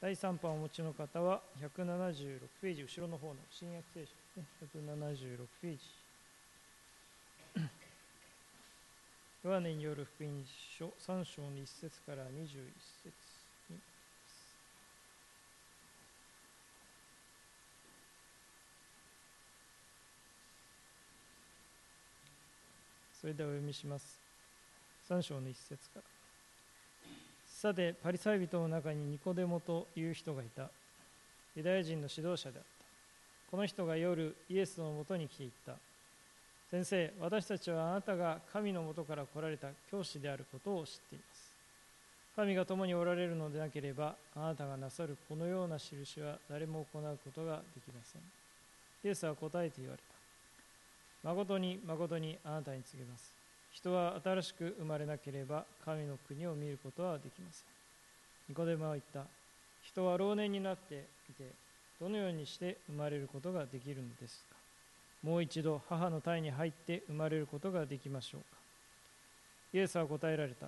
第3版をお持ちの方は176ページ、後ろの方の新約聖書ですね、176ページ。ヨハネによる福音書3章の1節から21節にそれではお読みします。3章の1節から。さて、パリサイ人の中にニコデモという人がいた。ユダヤ人の指導者であった。この人が夜、イエスのもとに来ていった。先生、私たちはあなたが神のもとから来られた教師であることを知っています。神が共におられるのでなければ、あなたがなさるこのような印は誰も行うことができません。イエスは答えて言われた。誠に誠にあなたに告げます。人は新しく生まれなければ神の国を見ることはできません。ニコデマは言った。人は老年になっていて、どのようにして生まれることができるのですか？もう一度母の胎に入って生まれることができましょうかイエスは答えられた。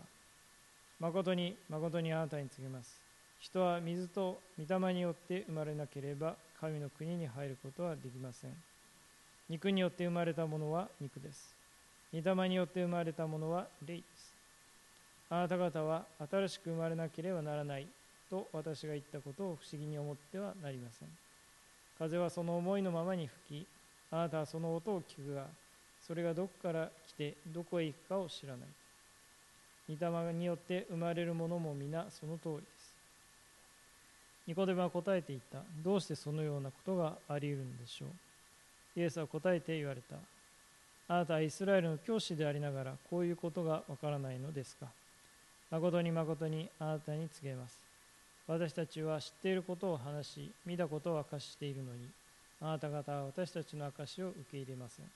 誠に誠にあなたに告げます。人は水と御霊によって生まれなければ神の国に入ることはできません。肉によって生まれたものは肉です。御霊によって生まれたものは霊です。あなた方は新しく生まれなければならないと私が言ったことを不思議に思ってはなりません。風はその思いのままに吹き、あなたはその音を聞くが、それがどこから来てどこへ行くかを知らない。御霊によって生まれるものも皆その通りです。ニコデマは答えていった。どうしてそのようなことがあり得るんでしょう。イエスは答えて言われた。あなたはイスラエルの教師でありながらこういうことがわからないのですか？誠に誠にあなたに告げます。私たちは知っていることを話し見たことを明かしているのにあなた方は私たちの証を受け入れません。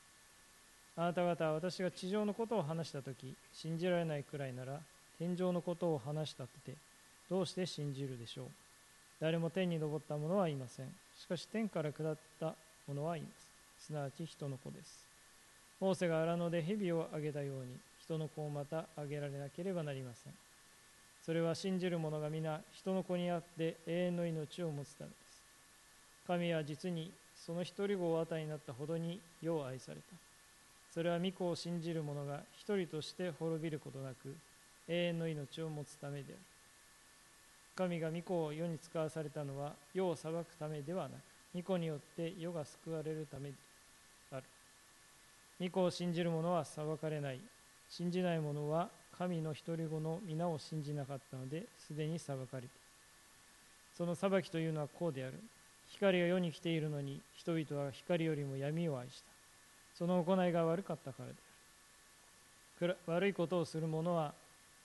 あなた方は私が地上のことを話したとき信じられないくらいなら天上のことを話したってどうして信じるでしょう？誰も天に昇った者はいません。しかし天から下った者はいます。すなわち人の子です。モーセが荒野で蛇をあげたように人の子をまたあげられなければなりません。それは信じる者が皆人の子にあって永遠の命を持つためです。神は実にその一人子を与えになったほどに世を愛された。それは御子を信じる者が一人として滅びることなく永遠の命を持つためである。神が御子を世に使わされたのは世を裁くためではなく御子によって世が救われるためである。御子を信じる者は裁かれない。信じない者は神の独り子の皆を信じなかったのですでに裁かれてその裁きというのはこうである。光が世に来ているのに人々は光よりも闇を愛した。その行いが悪かったからである。悪いことをする者は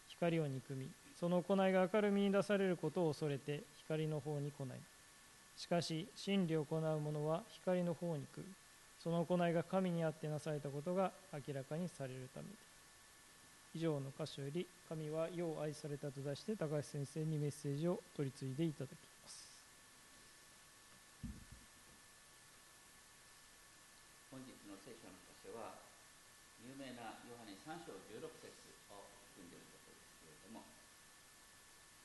光を憎み、その行いが明るみに出されることを恐れて光の方に来ない。しかし、真理を行う者は光の方に来る。その行いが神にあってなされたことが明らかにされるためで以上の箇所より神は世を愛されたと出して高橋先生にメッセージを取り次いでいただきます。本日の聖書の箇所は有名なヨハネ3章16節を含んでいるとことですけれども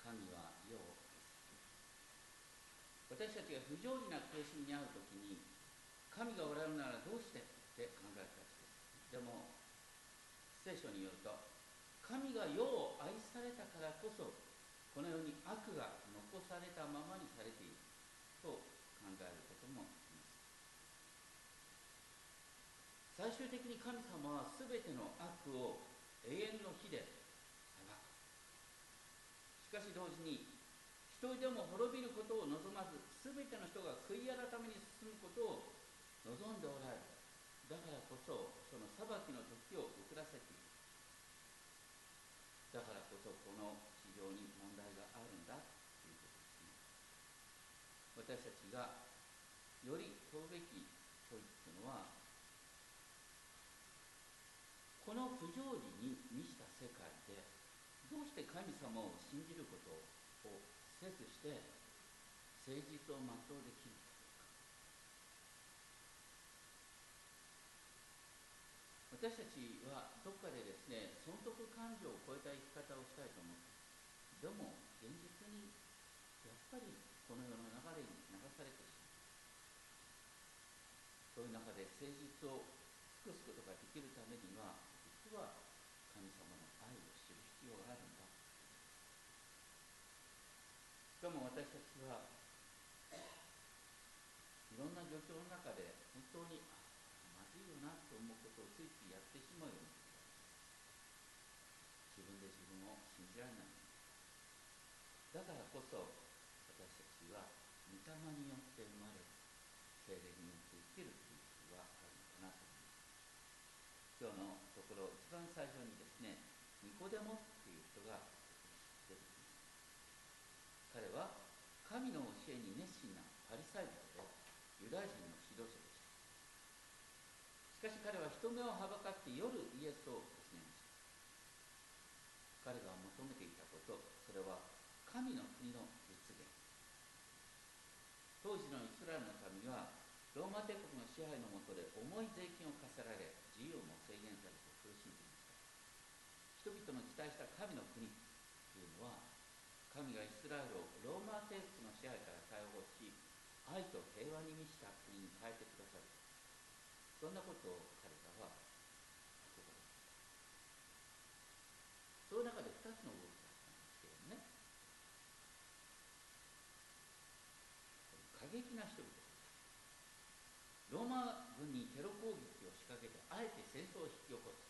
神は世を私たちが不条理な苦しみに遭うときに神がおられるならどうしてって考えたちでも聖書によると神が世を愛されたからこそこのように悪が残されたままにされている。と考えることもあります。最終的に神様は全ての悪を永遠の火で裁く。しかし同時に一人でも滅びることを望まず全ての人が悔い改めに進むことを望んでおられるだからこそその裁きの時を遅らせているだからこそこの地上に問題があるんだということですね。私たちがより問うべき問いっていうのはこの不条理に満ちた世界でどうして神様を信じることをせずして誠実を全うできる私たちはどっかでですね損得感情を超えた生き方をしたいと思ってでも現実にやっぱりこの世の流れに流されてしまう。そういう中で誠実を尽くすことができるためには実は神様の愛を知る必要があるんだ。しかも私たちはいろんな状況の中で本当にあまずいよなと思うことをついついやってしまうような。自分で自分を信じられない。だからこそ私たちは御霊によって生まれ精霊によって生きるということがあるのかなと思います。今日のところ一番最初にですねニコデモっていう人が出てきます。彼は神の教えに熱心なパリサイ人でユダヤ人の指導者でしかし彼は人目をはばかって夜イエスを訪ねました彼が求めていたことそれは神の国の実現。当時のイスラエルの民はローマ帝国の支配のもとで重い税金を課せられ自由も制限されて苦しんでいました。人々の期待した神の国というのは神がイスラエルをローマ帝国の支配から解放し愛と平和に満ちた国に変えてくださる。そんなことを彼らはその中で2つの動きがあったんですけどね過激な人々ローマ軍にテロ攻撃を仕掛けてあえて戦争を引き起こす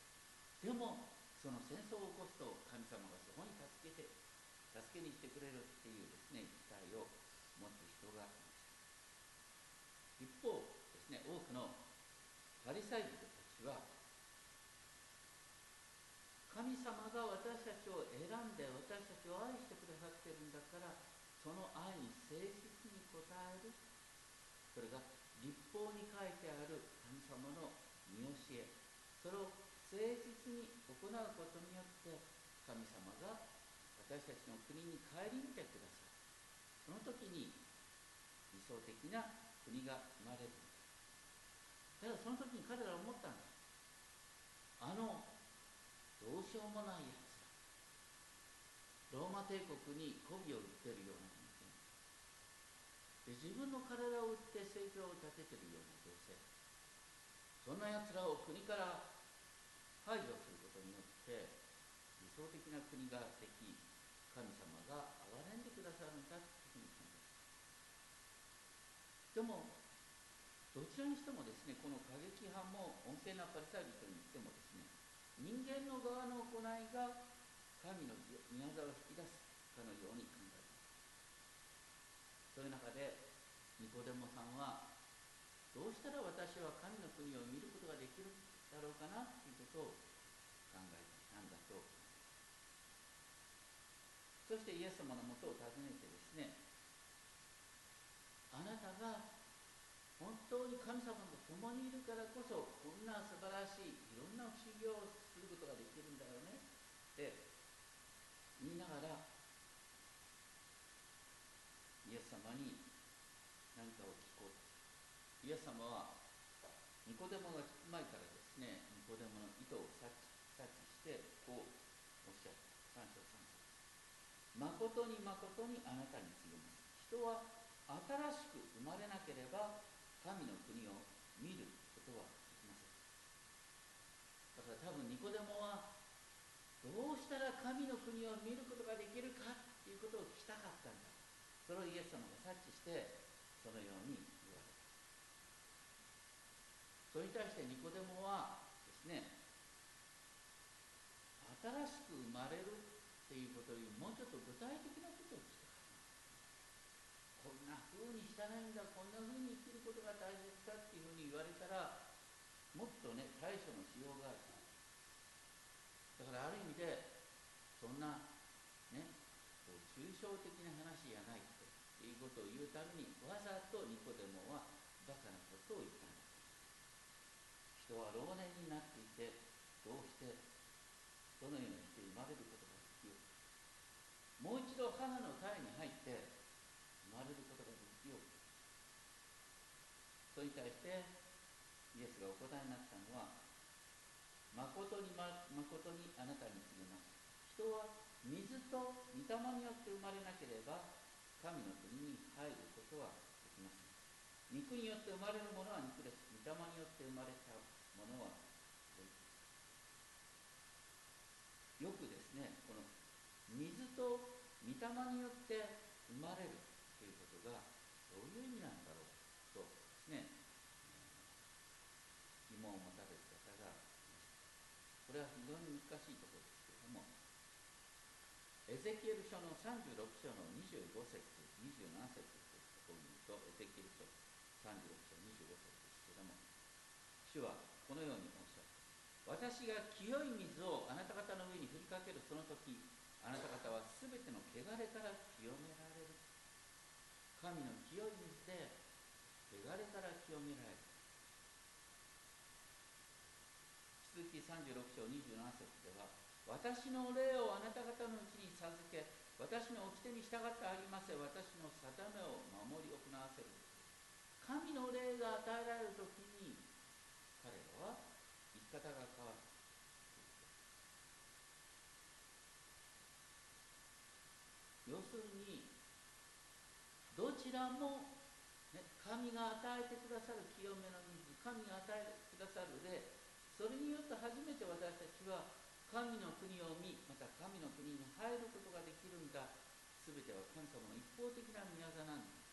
でもその戦争を起こすと神様がそこに助けて助けにしてくれるっていうですね期待を持つ人がいました。一方ですね多くのパリサイ人たちは神様が私たちを選んで私たちを愛してくださってるんだからその愛に誠実に応える。それが立法に書いてある神様の見教え。それを誠実に行うことによって神様が私たちの国に顧みてください。その時に理想的な国が生まれる。ただその時に彼らは思ったんですあのどうしようもないやつローマ帝国に媚びを売ってるようなで自分の体を売って生計を立ててるような女性。そんなやつらを国から排除することによって理想的な国ができ神様が憐れんでくださるんだというふうに考えでもどちらにしてもですねこの過激派も温泉なパリサイ人にしてもですね人間の側の行いが神の宮沢を引き出すかのように考えます。そういう中でニコデモさんはどうしたら私は神の国を見ることができるだろうかなということを考えていたんだと。そしてイエス様のもとを訪ねてですねあなたが本当に神様と共にいるからこそこんな素晴らしいいろんな不思議をすることができるんだよね。って言いながらイエス様に何かを聞こう。とイエス様はニコデモが前からですねニコデモの意図を察知してこうおっしゃった。三章三節誠に誠にあなたに告げます。人は新しく生まれなければ神の国を見ることはできませんだから多分ニコデモはどうしたら神の国を見ることができるかっていうことを聞きたかったんだ。それをイエス様が察知してそのように言われた。それに対してニコデモはですね新しく生まれるっていうことよりもうちょっと具体的なことを聞きたかった。こんな風にしたらいいんだこんな風に生きることが大切だっていうふうに言われたらもっとね対処のしようがあるだからある意味でそんなねこう抽象的な話じゃないということを言うためにわざとニコデモはバカなことを言ったんだ人は老年になっていてどうしてどのようにして生まれることができようもう一度母の体に入って生まれることができようそれに対してイエスがお答えになったのは誠に誠にあなたに告げます。人は水と御霊によって生まれなければ神の国に入ることはできません。肉によって生まれるものは肉です。御霊によって生まれたものはよくですねこの水と御霊によって生まれるということがどういう意味なんだろうとですね疑問を持たれる方がいますこれは非常に難しいところですけれどもエゼキエル書の36章の25節27節というとエゼキエル書36章25節です。けれども主はこのようにおっしゃる私が清い水をあなた方の上に振りかけるその時あなた方はす。べての汚れから清められる神の清い水で汚れから清められる続き36章27節では私の霊をあなた方のうちに授け私の掟に従ってありませ私の定めを守り行わせる。神の霊が与えられる時に彼らは生き方が変わる要するにどちらも、ね、神が与えてくださる清めの水神が与えてくださる霊それによって初めて私たちは神の国を見また神の国に入ることができるんだ。全ては神様の一方的な宮座なんだ。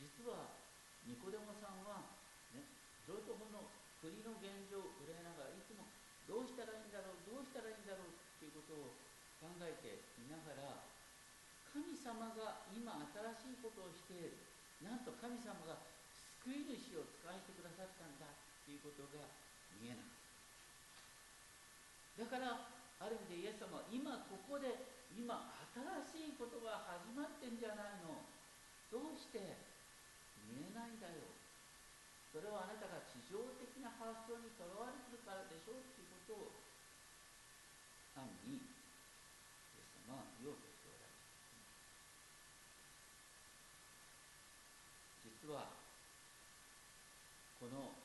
実はニコデモさんは、ね、いろいろとこの国の現状を憂いながらいつもどうしたらいいんだろうどうしたらいいんだろうっていうことを考えていながら神様が今新しいことをしている。なんと神様が救い主を使わせてくださったんだ。っていうことが見えない。だからある意味でイエス様は今ここで今新しいことが始まってんじゃないの。どうして見えないんだよ。それはあなたが地上的な発想にとらわれてるからでしょうっていうことを単にイエス様は言おうとしておられる実はこの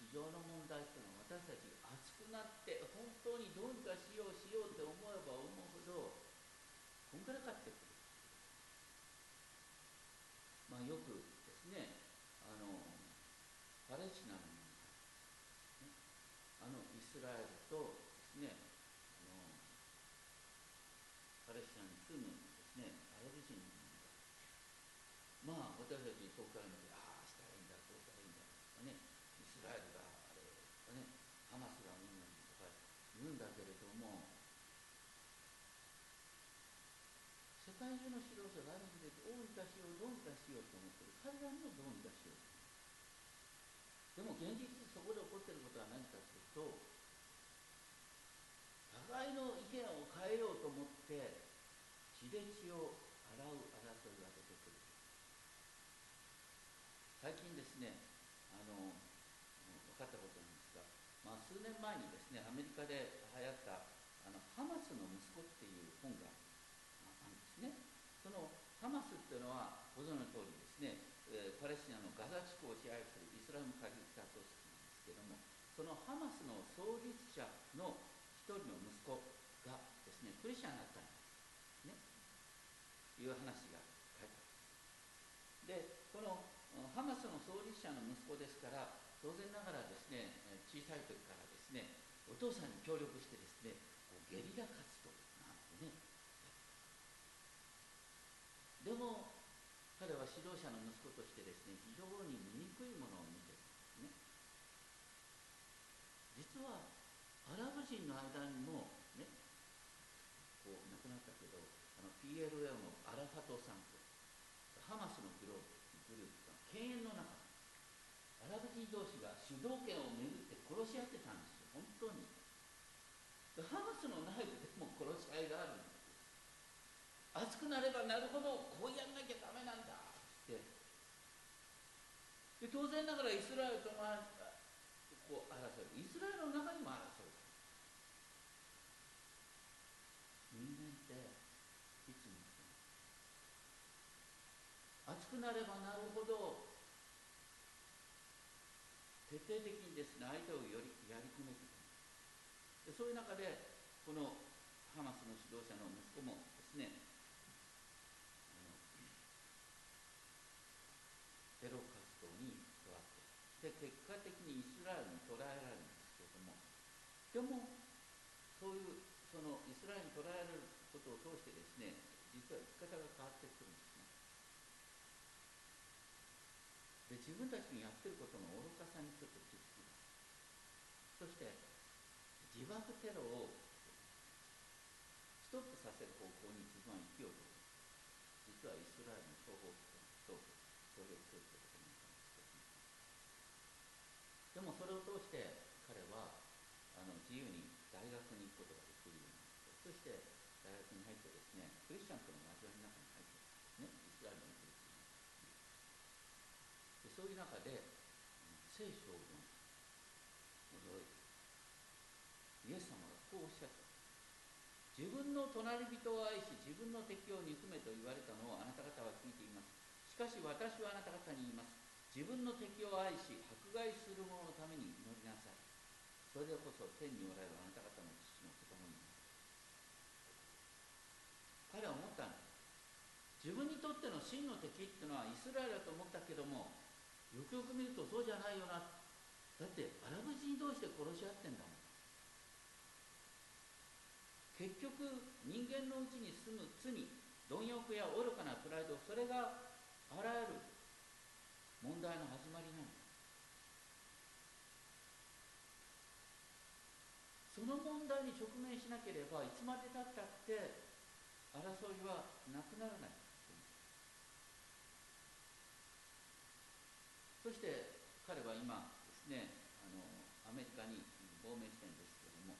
地上の問題っていうのは私たち熱くなって本当にどうにかしようしようって思えば思うほどこんくらいかってくる？まあよくですねあのパレスチナの問題、ね、あのイスラエルとですねあのパレスチナに住むですねアラブ人の問題まあ私たち遠くから見てああしたらいいんだこうしたらいいんだとかねイスラエルがあれとかねハマスがうんぬんとか言うんだけれども世界中の指導者がある意味でどうにかしようどうにかしようと思ってる彼らにもどうにかしようでも現実そこで起こっていることは何かというと互いの意見を変えようと思って血で血を洗う争いが出てくる。最近ですねあの分かったことなんですが、まあ、数年前にですねアメリカで流行ったあのハマスの息子っていう本がね。そのハマスっていうのはご存知の通りですねえパレスチナのガザ地区を支配するイスラム過激派組織なんですけどもそのハマスの創立者の一人の息子がですねクリスチャンになったんですね。いう話が書いてある。でこのハマスの創立者の息子ですから当然ながらですね小さい時からですねお父さんに協力してですねゲリラ活動なんてねでも彼は指導者の息子としてですね非常に醜いものを見てるんですね。実はアラブ人の間にもねこう亡くなったけどあの PLO のアラファトさんとハマスのグローブグループが犬猿の中。アラブ人同士が主導権をめぐって殺し合ってたんですよ本当に。ハマスの内部でも殺し合いがある熱くなればなるほどこうやんなきゃダメなんだ。ってで当然ながらイスラエルとまあこう争う。イスラエルの中にも争う。人間っていつも。熱くなればなるほど徹底的にですね相手をよりやり込めてくる。でそういう中でこのハマスの指指導者の息子もですねテロ活動に加わってで結果的にイスラエルに捕らえられるんですけれどもでもそういうそのイスラエルに捕らえられることを通してですね実は生き方が変わってくるんですね。で自分たちにやってることの愚かさにちょっと気づきます。そして自爆テロをストップさせる方向に自分は生きようと。実はイスラエルの諜報機関と協力するということになったんですけどでもそれを通して彼はあの自由に大学に行くことができるようになってそして大学に入ってですねクリスチャンとの交わりの中に入ってねイスラエルのクリスチャンでそういう中で聖書を読んでイエス様がこうおっしゃった。自分の隣人を愛し自分の敵を憎めと言われたのをあなた方は聞いています。しかし私はあなた方に言います。自分の敵を愛し迫害する者のために祈りなさい。それこそ天におられるあなた方の父の子供になる彼は思ったんです自分にとっての真の敵っていうのはイスラエルだと思ったけどもよくよく見るとそうじゃないよな。だってアラブ人同士で殺し合ってんだもん。結局人間のうちに住む罪貪欲や愚かなプライドそれがあらゆる問題の始まりなんだその問題に直面しなければいつまでたったって争いはなくならない。そして彼は今ですねあのアメリカに亡命してるんですけども、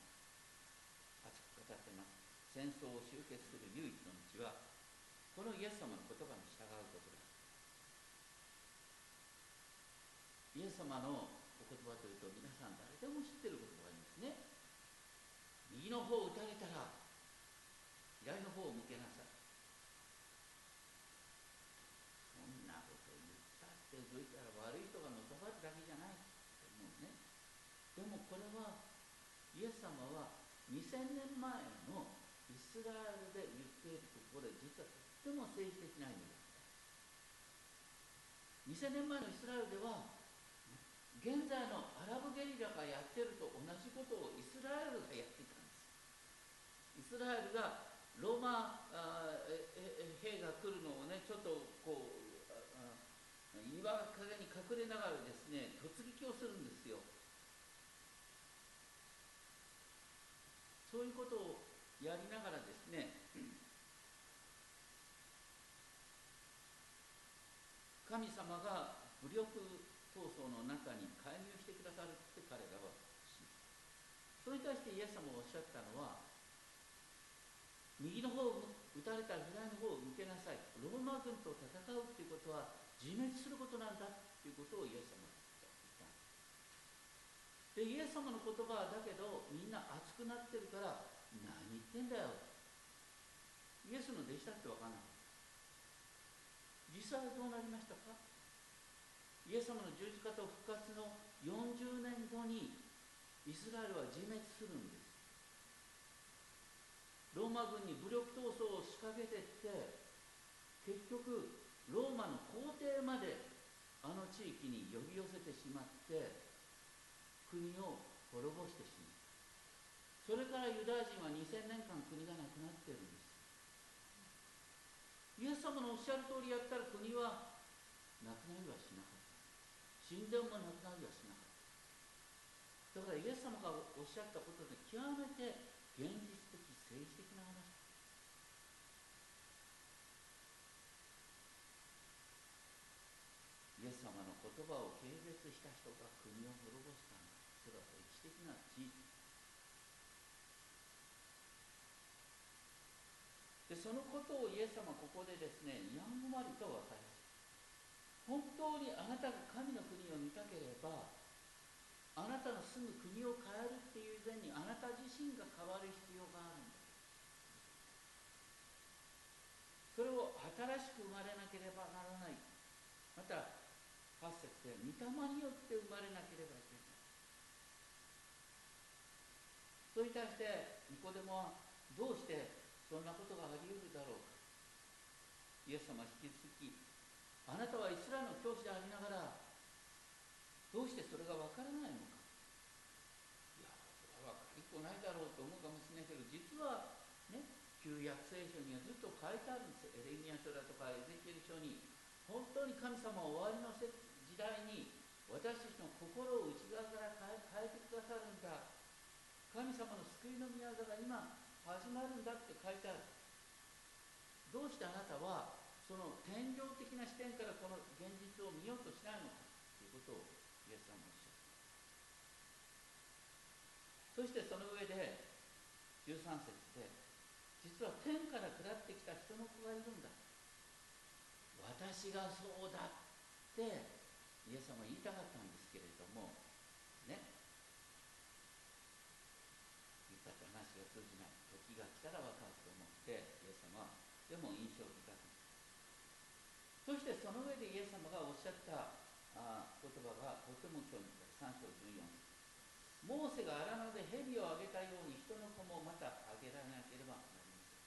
熱く語ってます。戦争を終結する唯一の道はこのイエス様の言葉に従うことだ。イエス様のお言葉というと皆さん誰でも知ってる言葉ですね。右の方を打たれたら左の方を向けなさいそんなこと言ったってどういったら悪い人がのさばるだけじゃないと思うねでもこれはイエス様は2000年前のイスラエルで言っているところで実はとっても政治的な意味だった。2000年前のイスラエルでは現在のアラブゲリラがやってると同じことをイスラエルがやっていたんです。イスラエルがローマ兵が来るのをねちょっとこう岩陰に隠れながらですね突撃をするんですよそういうことをやりながらですね神様が武力闘争の中に介入してくださるって彼らは信じそれに対してイエス様がおっしゃったのは右の方を撃たれたら左の方を向けなさい。ローマ軍と戦うっていうことは自滅することなんだっていうことをイエス様がでイエス様の言葉はだけどみんな熱くなってるから何言ってんだよ。イエスの弟子だって分かんない。実際はどうなりましたか？イエス様の十字架と復活の40年後にイスラエルは自滅するんです。ローマ軍に武力闘争を仕掛けてって結局ローマの皇帝まであの地域に呼び寄せてしまって国を滅ぼしてしまう。それからユダヤ人は2000年間国がなくなってるんです。イエス様のおっしゃる通りやったら国はなくなりはしなかった。神殿もなくなりはしなかっただからイエス様がおっしゃったことで極めて現実的政治的な話。イエス様の言葉を軽蔑した人が国を滅ぼしたんだそれは歴史的な事実でそのことをイエス様ここでですねやんわりと分かります本当にあなたが神の国を見たければあなたの住む国を変えるっていう前にあなた自身が変わる必要があるんだ。それを新しく生まれなければならない。また8節で御霊によって生まれなければいけないそれに対してニコデモはどうしてそんなことがあり得るだろう。イエス様は引き続きあなたはイスラエルの教師でありながらどうしてそれがわからないのか。いやそれは分かりっこないだろうと思うかもしれないけど実はね旧約聖書にはずっと書いてあるんですエレミア書だとかエゼキエル書に。本当に神様は終わりの時代に私たちの心を内側から変えてくださるんだ。神様の救いの宮座が今始まるんだって書いてある。どうしてあなたはその天井的な視点からこの現実を見ようとしないのか。ということをイエス様はおっしゃるそしてその上で13節で実は天から下ってきた人の子がいるんだ。私がそうだってイエス様は言いたかったんですけれどもね言ったって話が通じない時が来たら分かると思ってイエス様はでも印象深くそしてその上でイエス様がおっしゃったあ言葉がとても興味深い3章14節モーセが荒野で蛇をあげたように人の子もまたあげられなければなりません。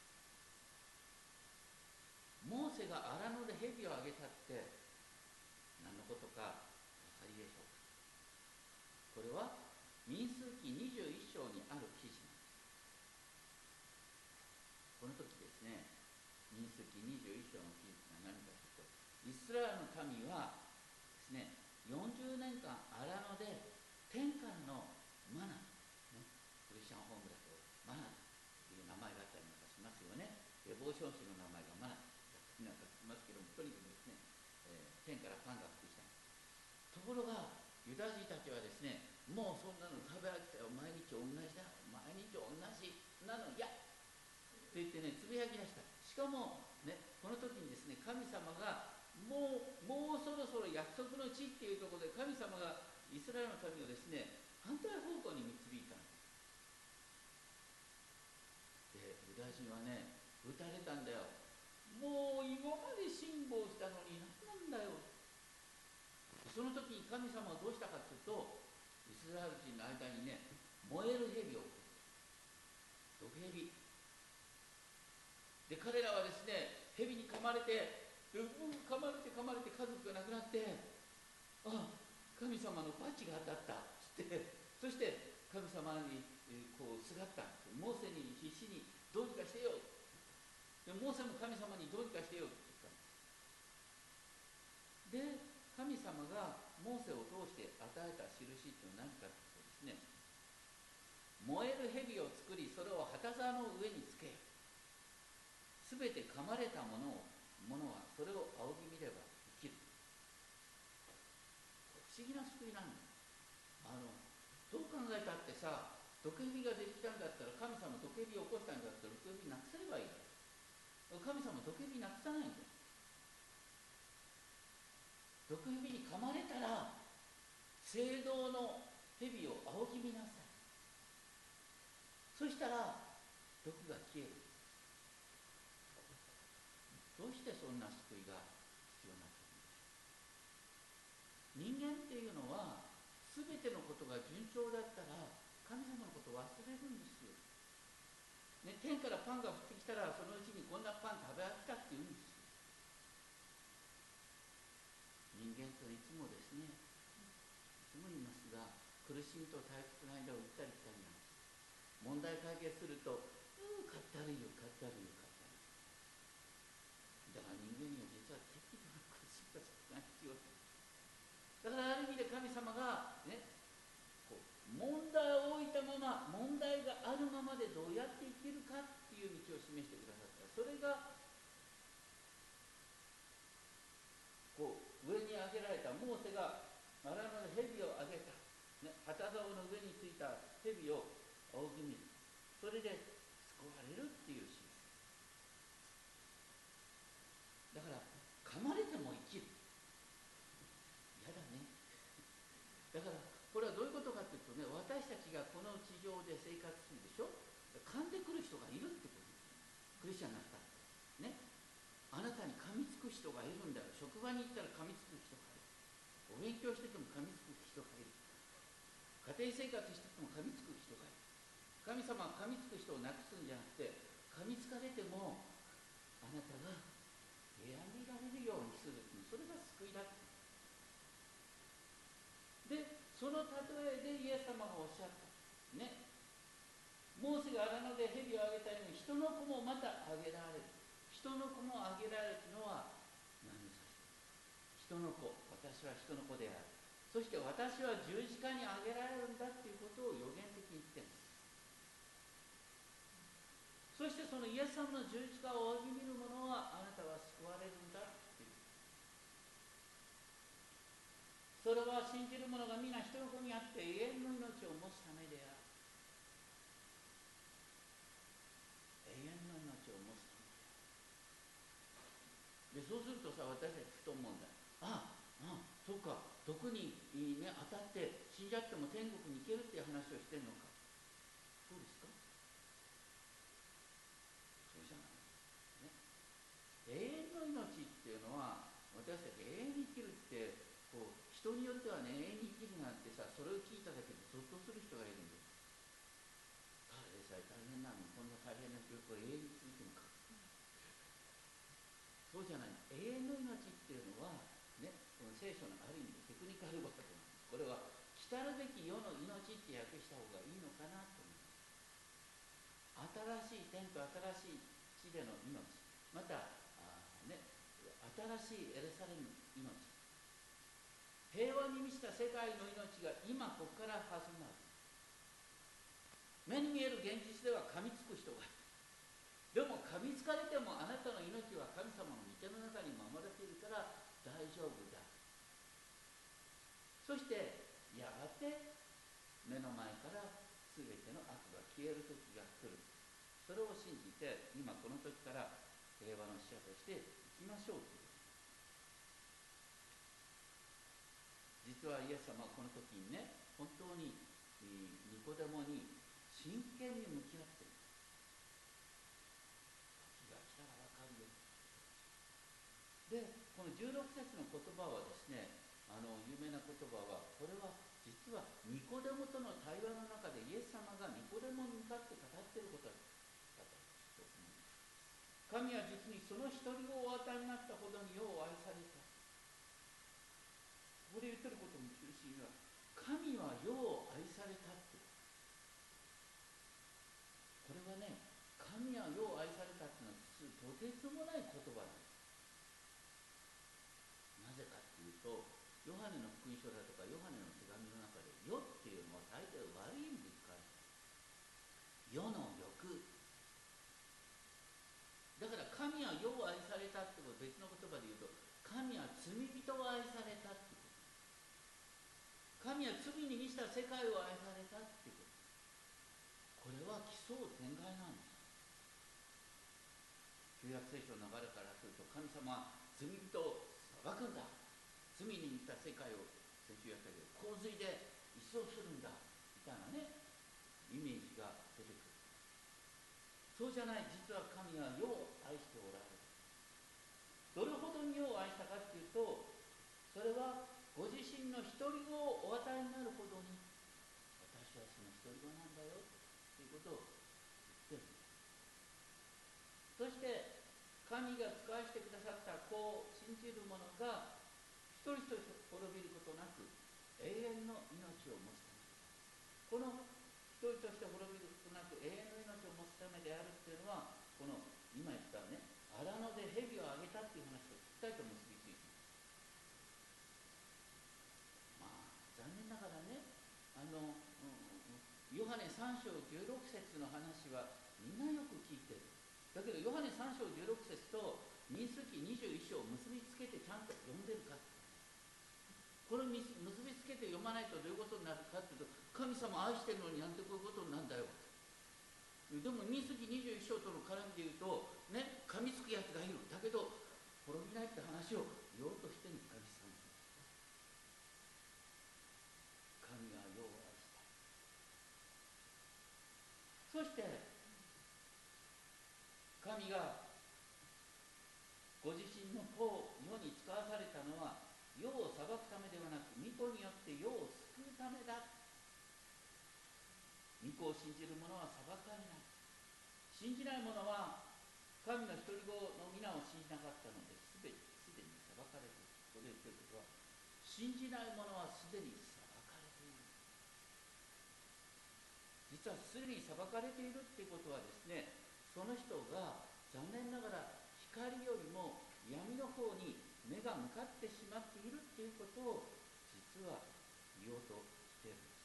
モーセが荒野で蛇をあげたって何のことか分かりでしょうか？これは民数記21章にある記事なんですこの時ですね民数記21章の記事が何かというとイスラエルの民はですね40年間荒野で天からのマナ、ね、クリスチャンホームだとマナという名前があったりなんかしますよね。エボーション氏の名前がマナだったりなんかしますけどもとにかくですね、えー、天からパンが降ってきた。ところがユダ人たちはですねもうそんなの食べ飽きたよ。毎日同じだ。毎日同じなのいやと言ってねつぶやき出した。しかもねこの時にですね神様がもうもうそろそろ約束の地っていうところで神様がイスラエルの民をですね反対方向に導いたんですでユダヤ人はね撃たれたんだよ。もう今まで辛抱したのに何なんだよ。その時に神様はどうしたかというとイスラエル人の間にね燃える蛇を毒蛇。で彼らはですね蛇に噛まれて噛まれて噛まれて家族が亡くなってあ神様の罰が当たったってそして神様にこうすがった。モーセに必死にどうにかしてよ。でモーセも神様にどうにかしてよ。って言ったんですで神様がモーセを通して与えた印っていうのは何かというとですね燃える蛇を作りそれを旗座の上につけすべて噛まれたものをものはそれを仰ぎ見れば生きる不思議な救いなんだあのどう考えたってさ毒蛇が出てきたんだったら神様毒蛇を起こしたんだったら毒蛇なくせればいい。神様毒蛇なくさないんだよ。毒蛇に噛まれたら聖堂の蛇を仰ぎ見なさい。そしたら毒が消える。どうしてそんな救いが必要になっているんでしょう人間っていうのは全てのことが順調だったら神様のことを忘れるんですよ、ね、天からパンが降ってきたらそのうちにこんなパン食べ飽きたって言うんです。よ人間といつもですねいつも言いますが苦しみと退屈の間を行ったり来たりなんです。問題解決すると「うんかったるいよかったるいよかったるい」だから人間には実は適度な苦しみが必要だからある意味で神様がねこう問題を置いたまま問題があるままでどうやって生きるか。っていう道を示してくださった。それがこう上に上げられたモーセが荒野で蛇を上げた、ね、旗竿の上についた蛇を仰ぎ見る。それで救われるっていうシーンだから噛まれても生きる。嫌だね。だからこれはどういうことかっていうとね私たちがこの地上で生活クリスチャンになった。ね。あなたに噛みつく人がいるんだよ。職場に行ったら噛みつく人がいる。お勉強してても噛みつく人がいる。家庭生活してても噛みつく人がいる。神様は噛みつく人をなくすんじゃなくて噛みつかれてもあなたが選びられるようにするそれが救いだでその例えでイエス様がおっしゃった。ね。モーセが荒野で蛇をあげたように人の子もまたあげられる。人の子もあげられるのは何を指して人の子。私は人の子である。そして私は十字架にあげられるんだっていうことを予言的に言ってるんです。そしてそのイエス様の十字架を仰ぎ見る者はあなたは救われるんだっていう。それは信じる者が皆人の子にあって永遠の命を持つためである永遠の命を持つためでそうするとさ私たちふと思うんだああそっか。毒に、ね、当たって死んじゃっても天国に行けるっていう話をしてるのか。そうですか？そうじゃない、ね、永遠の命っていうのは私たち永遠に生きるってこう人によってはね永遠に生きるなんてさそれを聞いただけでゾッとする人がいるんですただでさえ大変なのこんな大変な記憶が永遠に続くのかそうじ永遠の命っていうのはねこの聖書のある意味でテクニカルワードなんですこれは来たるべき世の命って訳した方がいいのかなと思います新しい天と新しい地での命。またあ、ね、新しいエルサレムの命。平和に満ちた世界の命が今ここから始まる。目に見える現実では噛みつく人がいるでも噛みつかれてもあなたの命は神様の御手の中に守られているから大丈夫だそしてやがて目の前から全ての悪が消える時が来る。それを信じて今この時から平和の使者としていきましょうと実はイエス様はこの時にね本当にニコデモに真剣に向き合ってる。時が来たら分かるよ。でこの16節の言葉はですねの有名な言葉はこれは実はニコデモとの対話の中でイエス様がニコデモに向かって語ってることだと思います神は実にその一人をお与えになったほどによう愛されたここで言ってることの中心は神はよう愛されたってこれはね神はよう愛されたっていうのはとてつもない言葉なんです。なぜかっていうとヨハネの福音書だとかヨハネの手紙の中で「世」っていうのは大体悪い意味で使われて世の欲。だから神は世を愛されたってこと別の言葉で言うと神は罪人を愛されたってこと。神は罪に満ちた世界を愛されたってこと。これは奇想天外なんです。旧約聖書の流れからすると神様は罪人を裁くんだ。罪に似た世界を先週やったけど洪水で一掃するんだみたいなねイメージが出てくる。そうじゃない実は神は世を愛しておられる。どれほどに世を愛したかっていうとそれはご自身の独り子をお与えになるほどに私はその独り子なんだよということを言ってる。そして神が使わせてくださった子を信じる者が一人一人滅びることなく永遠の命を持つため。この一人として滅びることなく永遠の命を持つためであるっていうのはこの今言ったね荒野で蛇をあげたっていう話とぴったりと結びついて。ますまあ残念ながらねあの、うん、ヨハネ3章16節の話はみんなよく聞いてる。だけどヨハネ3章16節と民数記21章を結びつけてちゃんと読んでるかこれ結びつけて読まないとどういうことになるかっていうと神様愛してるのになんでこういうことなんだよ。でも民数記21章との絡みで言うとね噛みつくやつがいるだけど滅びないって話を言おうとしてる神様神は世を愛した。そして神がご自身の子を世に使わされたのは世を裁くためではなく御子によって世を救うためだ御子を信じる者は裁かれない信じない者は神の独り子の皆を信じなかったのですべてすでに裁かれているここで言ってることは信じない者はすでに裁かれている実はすでに裁かれているっていうことはですねその人が残念ながら光よりも闇の方に目が向かってしまっているっていうことを実は言おうとしているんです。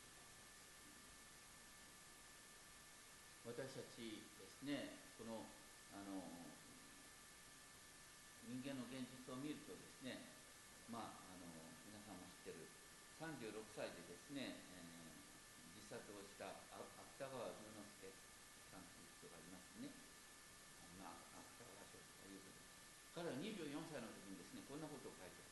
私たちですねこのあの人間の現実を見るとですねまああの皆さんも知ってる36歳でですね、えー、自殺をした芥川龍之介さんという人がいますね。まあ芥川賞ということ彼は24歳の時にですねこんなことを書いて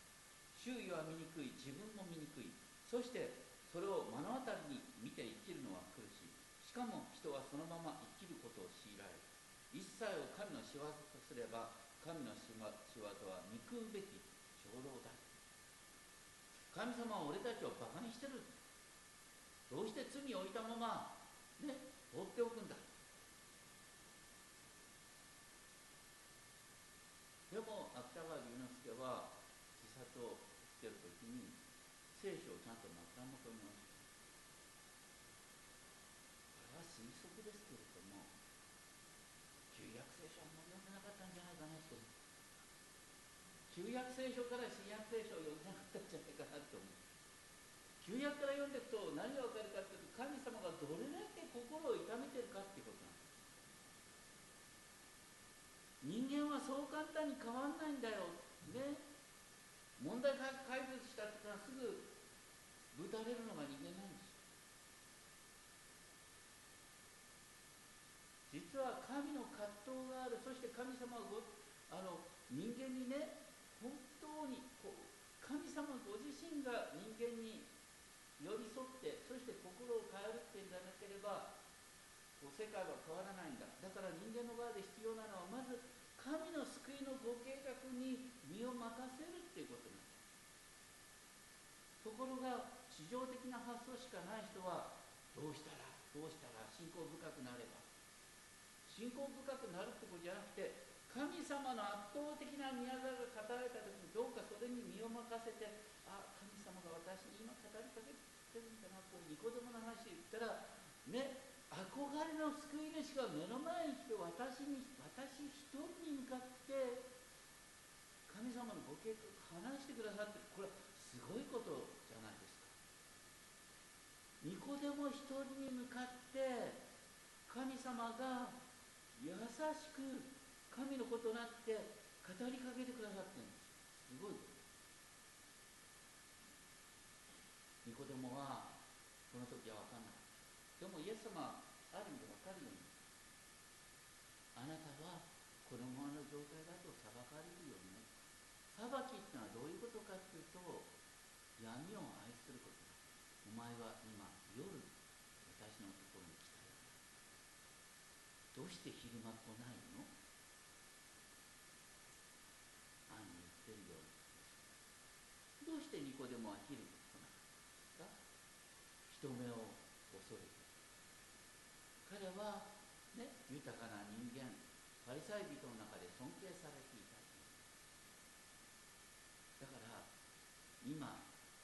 周囲は醜い自分も醜い。そしてそれを目の当たりに見て生きるのは苦しい。しかも人はそのまま生きることを強いられる。一切を神の仕業とすれば神の仕業は憎うべき長老だ。神様は俺たちをバカにしてる。どうして罪を置いたままね放っておくんだでも芥川龍之介は自殺をしてる時に聖書をちゃんと枕元に置いてこれは推測ですけれども旧約聖書はもう読んでなかったんじゃないかなと思う旧約聖書から新約聖書を読んでなかったんじゃないかなと思う旧約から読んでいくと何が分かるかというと神様がどれだけ心を痛めてるかっていうことなんです人間はそう簡単に変わんないんだよ。ね。問題解決したってのはすぐぶたれるのが人間なんです実は神の葛藤があるそして神様はごあの人間にね本当にこう神様ご自身が人間に寄り添ってそして心を変えるっていうんじゃなければこう世界は変わらないんだ。だから人間の場合で必要なのはまず神の救いのご計画に身を任せるっていうことなんですところが地上的な発想しかない人はどうしたらどうしたら信仰深くなれば。信仰深くなるってことじゃなくて神様の圧倒的な宮沢が語られた時にどうかそれに身を任せてあ神様が私に今語りかけてるんだなこうニコデモの話で言ったらね憧れの救い主が目の前に来て私に私一人に向かって神様のご計画を話してくださってるこれはすごいことじゃないですか。ニコデモ一人に向かって神様が優しく神のことなって語りかけてくださってるんですすごい。ニコデモはその時は分かんない。でもイエス様ある意味で分かるように。あなたはこのの状態だと裁かれるよね。裁きってのはどういうことかっていうと闇を愛することだ。お前は今夜私のところに来たよ。どうして昼間来ないの暗に言ってるようにどうしてニコでもは昼来なかったですか人目を恐れて彼は、ね、豊かな人間パリサイ人の中で尊敬されていた。だから今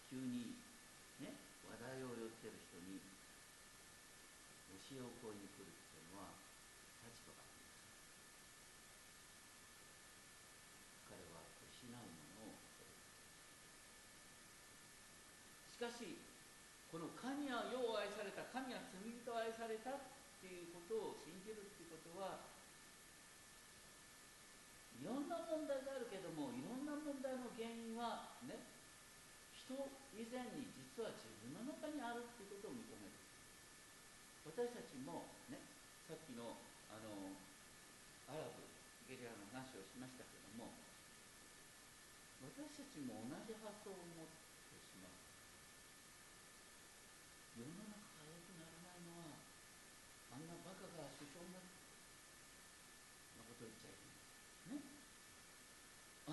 急に、ね、話題を寄ってる人に教えを請いに来るっていうのは立場がありません彼は失うものを。しかしこの神は世を愛された。神は罪人を愛された。っていうことを信じるっていうことはいろんな問題があるけどもいろんな問題の原因はね人以前に実は自分の中にあるっていうことを認める。私たちもねさっきのあのアラブゲリラの話をしましたけども私たちも同じ発想を持って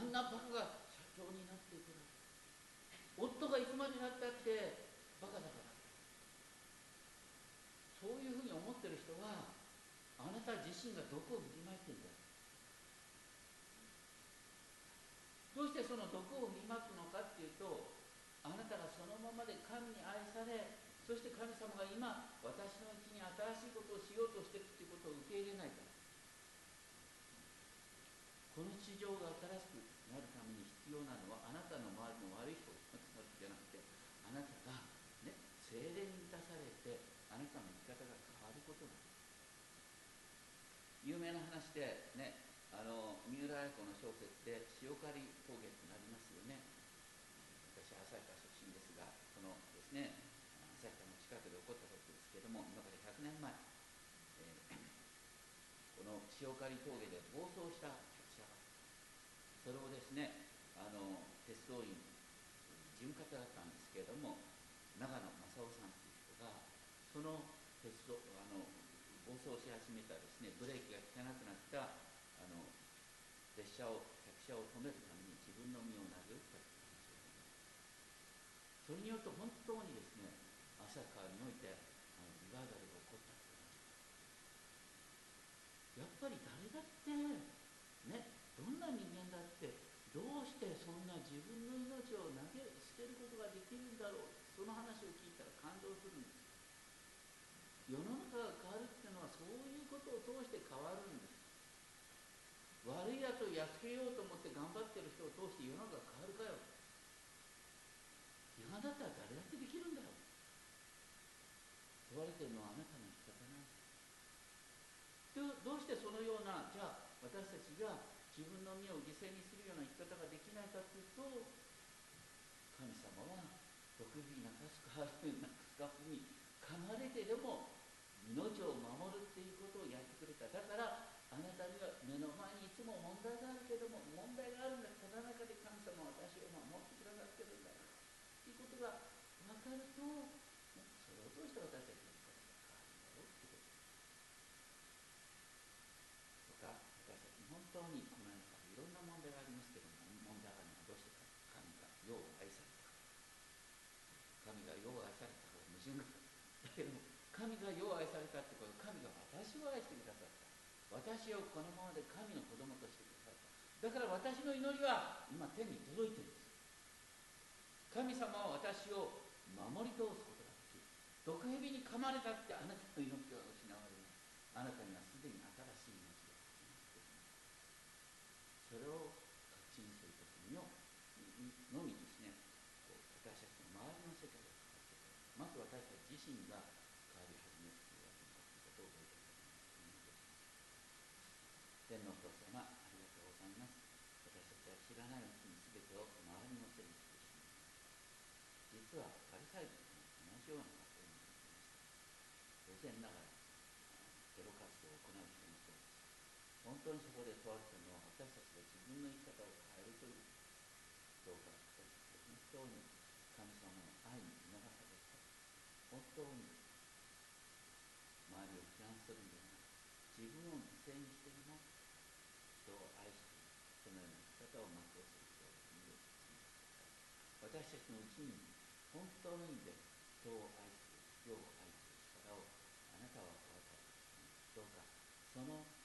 んな僕が社長になっていくの夫がいつまでなったってバカだから。そういうふうに思ってる人はあなた自身が毒を振りまいてんだどうしてその毒を振りまくのかっていうとあなたがそのままで神に愛されそして神様が今私のうちに新しいことをしようとしてるくということを受け入れないから。この地上が新しくるために必要なのはあなたの周りの悪い人をなくなるじゃなくてあなたが、ね、精霊に出されてあなたの生き方が変わることなんです有名な話でねあの三浦綾子の小説で「塩刈り峠」ってなりますよね。私は旭川出身ですがこのですね旭川の近くで起こったことですけども今から100年前、えー、この塩刈り峠で暴走したそれをですねあの鉄道員事務方だったんですけれども長野正夫さんという人がその鉄道あの暴走し始めたですねブレーキが効かなくなったあの列車を客車を止めるために自分の身を投げ打ったという話をそれによって本当にですね旭川においてあのリバイバルが起こったという話やっぱり誰だってねどんな人間だってどうしてそんな自分の命を投げ捨てることができるんだろうその話を聞いたら感動するんです世の中が変わるっていうのはそういうことを通して変わるんです悪いやつをやっつけようと思って頑張ってる人を通して世の中が変わるかよ批判だったら誰だってできるんだよ問われてるのはあなたの生き方なんですどうしてそのようなじゃあ私たちが自分の身を犠牲にするような生き方ができないかというと神様は毒火なかすかなくすかに噛まれてでも命を守るっていうことをやってくれただからあなたには目の前にいつも問題があるけども問題があるんだただ中で神様は私を守ってくださってるんだよっていうことが分かると、ね、それを通して私たちの生活が変わるんだろうってこととか私たち本当にこの世の中いろんな問題がありますけども問題があるのはどうしてか神が世を愛された神が世を愛されたから矛盾がだけども神が世を愛されたってこと神が私を愛してくださった。私をこのままで神の子供としてくださった。だから私の祈りは今天に届いてるんです。神様は私を守り通すことができる。毒蛇に噛まれたってあなたの祈当にそこで問われているのは私たちが自分の生き方を変えるというどうか私たちが本当に神様の愛に促されて本当に周りを批判するんではなく自分を犠牲にしてでも人を愛してそのような生き方を全うすることを私たちのうちに本当の意味で人を愛する。人を愛する力をあなたはお与えたどうかその